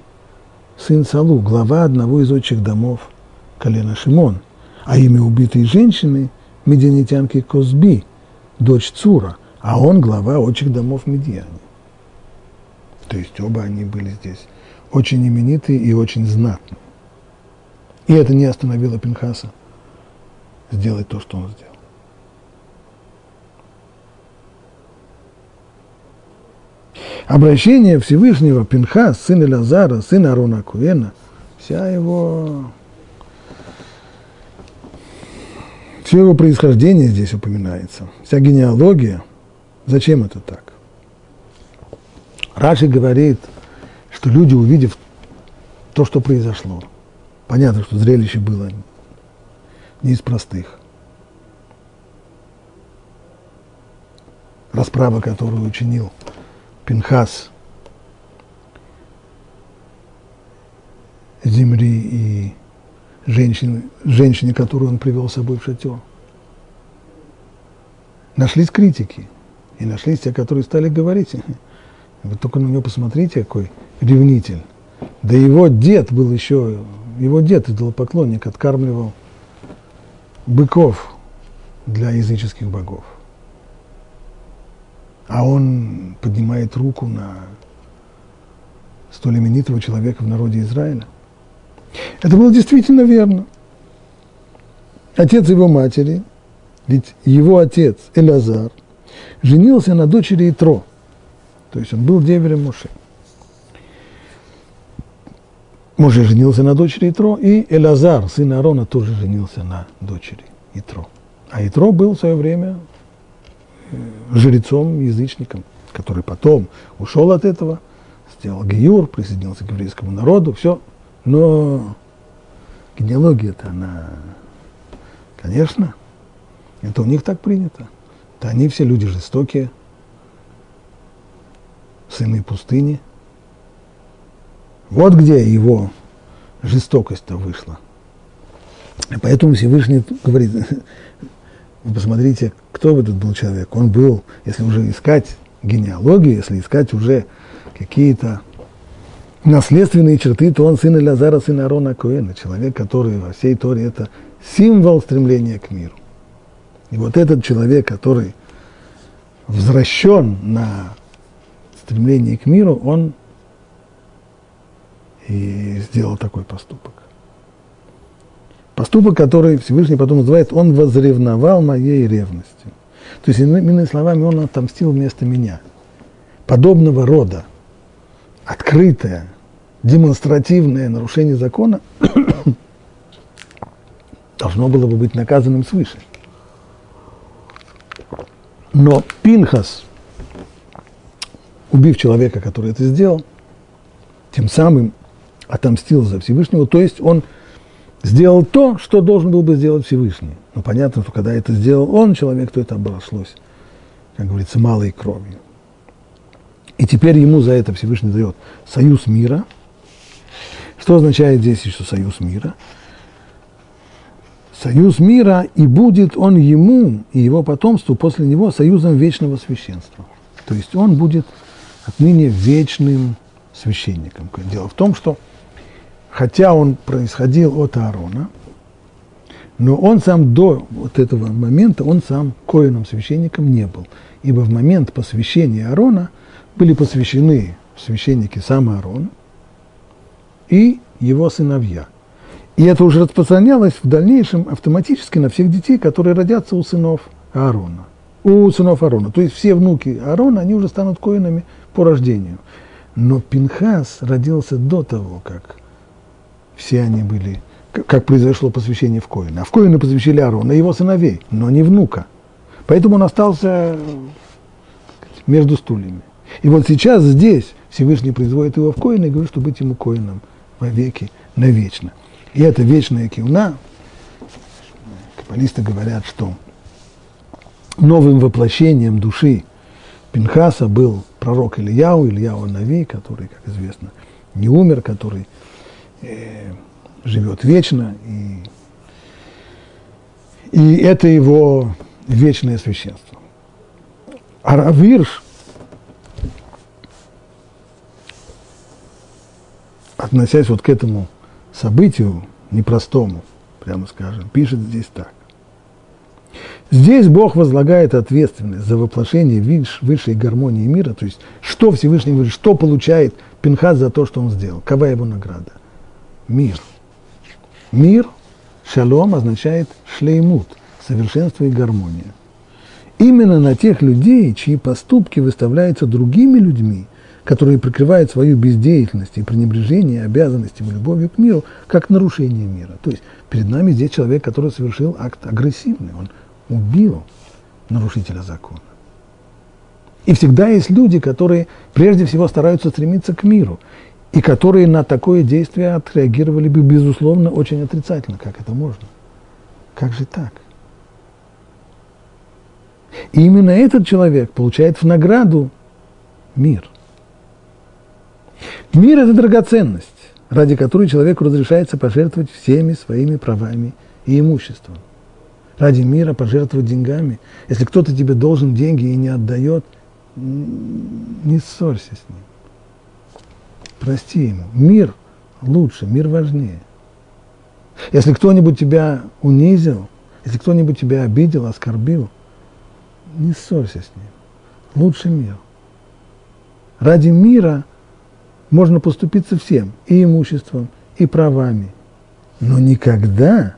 сын Салу, глава одного из отчих домов колена Шимон, а имя убитой женщины – мединитянки Козби, дочь Цура, а он глава отчих домов Медиане. То есть оба они были здесь очень именитые и очень знатные. И это не остановило Пинхаса сделать то, что он сделал. Обращение Всевышнего Пинхас, сына Лазара, сына Арона Куена, вся его, все его происхождение здесь упоминается, вся генеалогия. Зачем это так? Раши говорит, что люди, увидев то, что произошло, понятно, что зрелище было не из простых. Расправа, которую учинил Пинхас, Земли и женщины, женщине, которую он привел с собой в шатер. Нашлись критики, и нашлись те, которые стали говорить, вы только на него посмотрите, какой ревнитель. Да его дед был еще, его дед идолопоклонник, откармливал быков для языческих богов а он поднимает руку на столь именитого человека в народе Израиля. Это было действительно верно. Отец его матери, ведь его отец Элазар, женился на дочери Итро, то есть он был деверем Моше. Моше женился на дочери Итро, и Элазар, сын Аарона, тоже женился на дочери Итро. А Итро был в свое время жрецом, язычником, который потом ушел от этого, сделал гиюр, присоединился к еврейскому народу, все. Но генеалогия-то она, конечно, это у них так принято. Это они все люди жестокие, сыны пустыни. Вот где его жестокость-то вышла. Поэтому Всевышний говорит, вы посмотрите, кто этот был человек. Он был, если уже искать генеалогию, если искать уже какие-то наследственные черты, то он сын Лазара, сын Арона Коэна, человек, который во всей Торе это символ стремления к миру. И вот этот человек, который возвращен на стремление к миру, он и сделал такой поступок. Поступок, который Всевышний потом называет, он возревновал моей ревностью. То есть, иными словами, он отомстил вместо меня. Подобного рода открытое демонстративное нарушение закона должно было бы быть наказанным свыше. Но Пинхас, убив человека, который это сделал, тем самым отомстил за Всевышнего, то есть он сделал то, что должен был бы сделать Всевышний. Но понятно, что когда это сделал он, человек, то это оброслось, как говорится, малой кровью. И теперь ему за это Всевышний дает союз мира. Что означает здесь еще союз мира? Союз мира, и будет он ему и его потомству после него союзом вечного священства. То есть он будет отныне вечным священником. Дело в том, что хотя он происходил от Аарона, но он сам до вот этого момента, он сам коином священником не был. Ибо в момент посвящения Аарона были посвящены священники сам Аарон и его сыновья. И это уже распространялось в дальнейшем автоматически на всех детей, которые родятся у сынов Аарона. У сынов Аарона. То есть все внуки Аарона, они уже станут коинами по рождению. Но Пинхас родился до того, как все они были, как произошло посвящение в Коина. А в Коина посвящили Аарона, его сыновей, но не внука. Поэтому он остался между стульями. И вот сейчас здесь Всевышний производит его в Коина и говорит, что быть ему Коином вовеки, навечно. И это вечная киуна. Каббалисты говорят, что новым воплощением души Пинхаса был пророк Ильяу, Ильяу Нави, который, как известно, не умер, который э, живет вечно, и, и это его вечное священство. А Равирш, относясь вот к этому событию непростому, прямо скажем, пишет здесь так. Здесь Бог возлагает ответственность за воплощение высшей гармонии мира, то есть что Всевышний говорит, что получает Пинхас за то, что он сделал, какая его награда? Мир. Мир, шалом означает шлеймут, совершенство и гармония. Именно на тех людей, чьи поступки выставляются другими людьми, которые прикрывают свою бездеятельность и пренебрежение обязанностями любовью к миру, как нарушение мира. То есть перед нами здесь человек, который совершил акт агрессивный, он убил нарушителя закона. И всегда есть люди, которые прежде всего стараются стремиться к миру, и которые на такое действие отреагировали бы, безусловно, очень отрицательно. Как это можно? Как же так? И именно этот человек получает в награду мир. Мир – это драгоценность, ради которой человеку разрешается пожертвовать всеми своими правами и имуществом ради мира пожертвовать деньгами. Если кто-то тебе должен деньги и не отдает, не ссорься с ним. Прости ему. Мир лучше, мир важнее. Если кто-нибудь тебя унизил, если кто-нибудь тебя обидел, оскорбил, не ссорься с ним. Лучше мир. Ради мира можно поступиться всем, и имуществом, и правами. Но никогда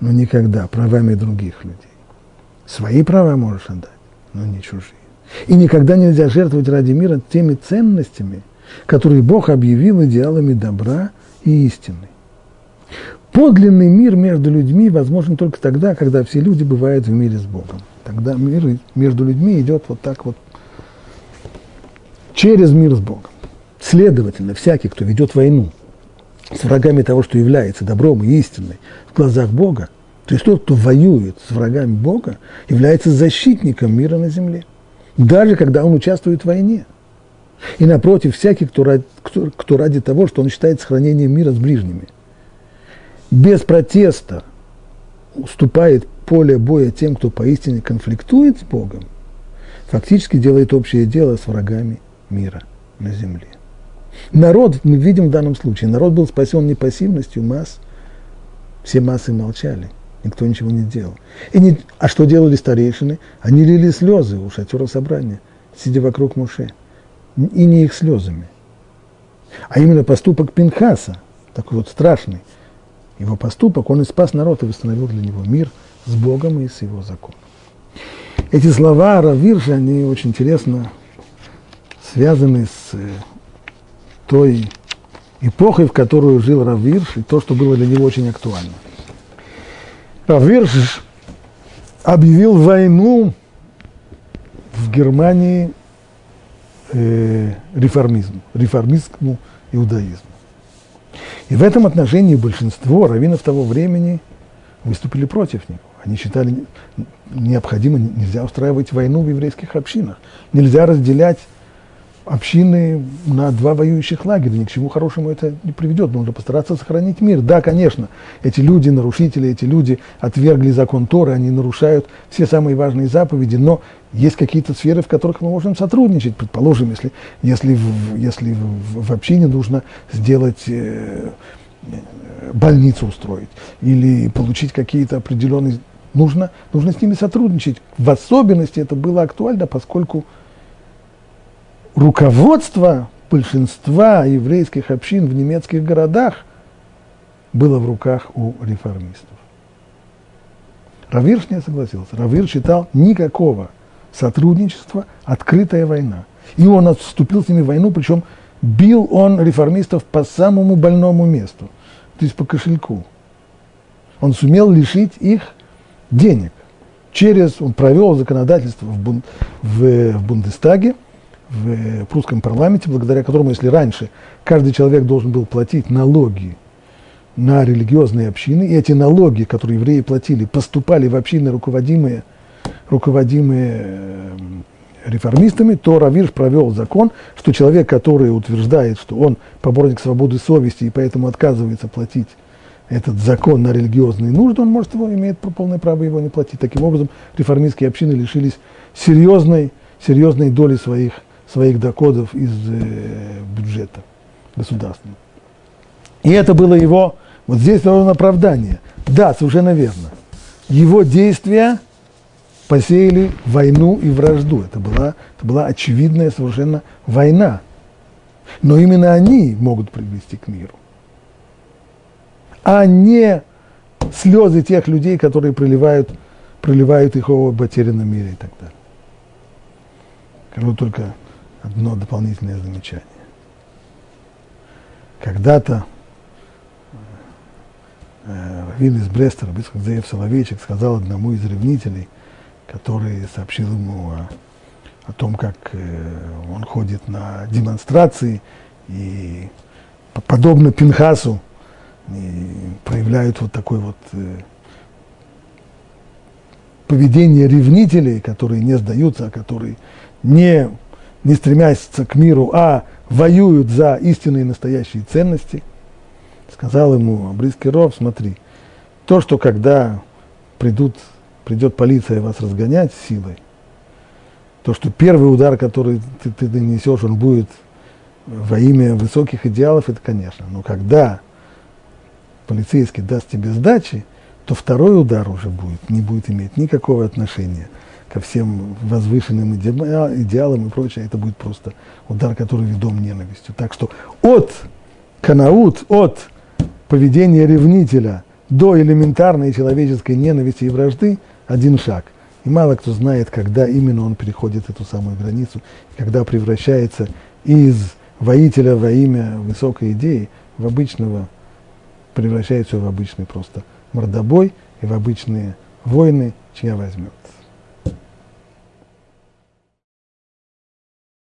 но никогда правами других людей. Свои права можешь отдать, но не чужие. И никогда нельзя жертвовать ради мира теми ценностями, которые Бог объявил идеалами добра и истины. Подлинный мир между людьми возможен только тогда, когда все люди бывают в мире с Богом. Тогда мир между людьми идет вот так вот через мир с Богом. Следовательно, всякий, кто ведет войну с врагами того, что является добром и истиной в глазах Бога, то есть тот, кто воюет с врагами Бога, является защитником мира на земле, даже когда он участвует в войне. И напротив, всякий, кто ради, кто, кто ради того, что он считает сохранением мира с ближними, без протеста уступает поле боя тем, кто поистине конфликтует с Богом, фактически делает общее дело с врагами мира на земле. Народ, мы видим в данном случае, народ был спасен не пассивностью масс, все массы молчали, никто ничего не делал. И не, а что делали старейшины? Они лили слезы у шатера собрания, сидя вокруг Муше. И не их слезами. А именно поступок Пинхаса, такой вот страшный, его поступок, он и спас народ и восстановил для него мир с Богом и с его законом. Эти слова Равирши, они очень интересно связаны с той эпохой, в которую жил Равирш, и то, что было для него очень актуально. Равирш объявил войну в Германии э, реформизму, реформистскому иудаизму. И в этом отношении большинство раввинов того времени выступили против него. Они считали необходимо, нельзя устраивать войну в еврейских общинах, нельзя разделять общины на два воюющих лагеря. Ни к чему хорошему это не приведет. Нужно постараться сохранить мир. Да, конечно, эти люди нарушители, эти люди отвергли закон Торы, они нарушают все самые важные заповеди, но есть какие-то сферы, в которых мы можем сотрудничать. Предположим, если, если, в, если в, в общине нужно сделать э, больницу устроить или получить какие-то определенные... Нужно, нужно с ними сотрудничать. В особенности это было актуально, поскольку руководство большинства еврейских общин в немецких городах было в руках у реформистов. Равирш не согласился. Равир считал никакого сотрудничества, открытая война. И он вступил с ними в войну, причем бил он реформистов по самому больному месту, то есть по кошельку. Он сумел лишить их денег. Через, он провел законодательство в, бун, в, в Бундестаге – в прусском парламенте, благодаря которому, если раньше каждый человек должен был платить налоги на религиозные общины, и эти налоги, которые евреи платили, поступали в общины, руководимые, руководимые э, реформистами, то Равирш провел закон, что человек, который утверждает, что он поборник свободы совести и поэтому отказывается платить этот закон на религиозные нужды, он может его, имеет полное право его не платить. Таким образом, реформистские общины лишились серьезной, серьезной доли своих своих доходов из э, бюджета государственного. И это было его, вот здесь он оправдание. Да, совершенно верно. Его действия посеяли войну и вражду. Это была, это была очевидная совершенно война. Но именно они могут привести к миру. А не слезы тех людей, которые проливают, проливают их о потерянном мире и так далее. Скажу только одно дополнительное замечание. Когда-то э, Равин из Бреста, Рабицкак Заев Соловейчик, сказал одному из ревнителей, который сообщил ему о, о том, как э, он ходит на демонстрации и подобно Пинхасу и проявляют вот такой вот э, поведение ревнителей, которые не сдаются, а которые не не стремясь к миру, а воюют за истинные настоящие ценности, сказал ему Абрийский Ров, смотри, то, что когда придут, придет полиция вас разгонять силой, то, что первый удар, который ты, ты нанесешь, он будет во имя высоких идеалов, это конечно. Но когда полицейский даст тебе сдачи, то второй удар уже будет, не будет иметь никакого отношения ко всем возвышенным идеалам и прочее, это будет просто удар, который ведом ненавистью. Так что от канаут, от поведения ревнителя до элементарной человеческой ненависти и вражды один шаг. И мало кто знает, когда именно он переходит эту самую границу, когда превращается из воителя во имя высокой идеи в обычного, превращается в обычный просто мордобой и в обычные войны, чья возьмет.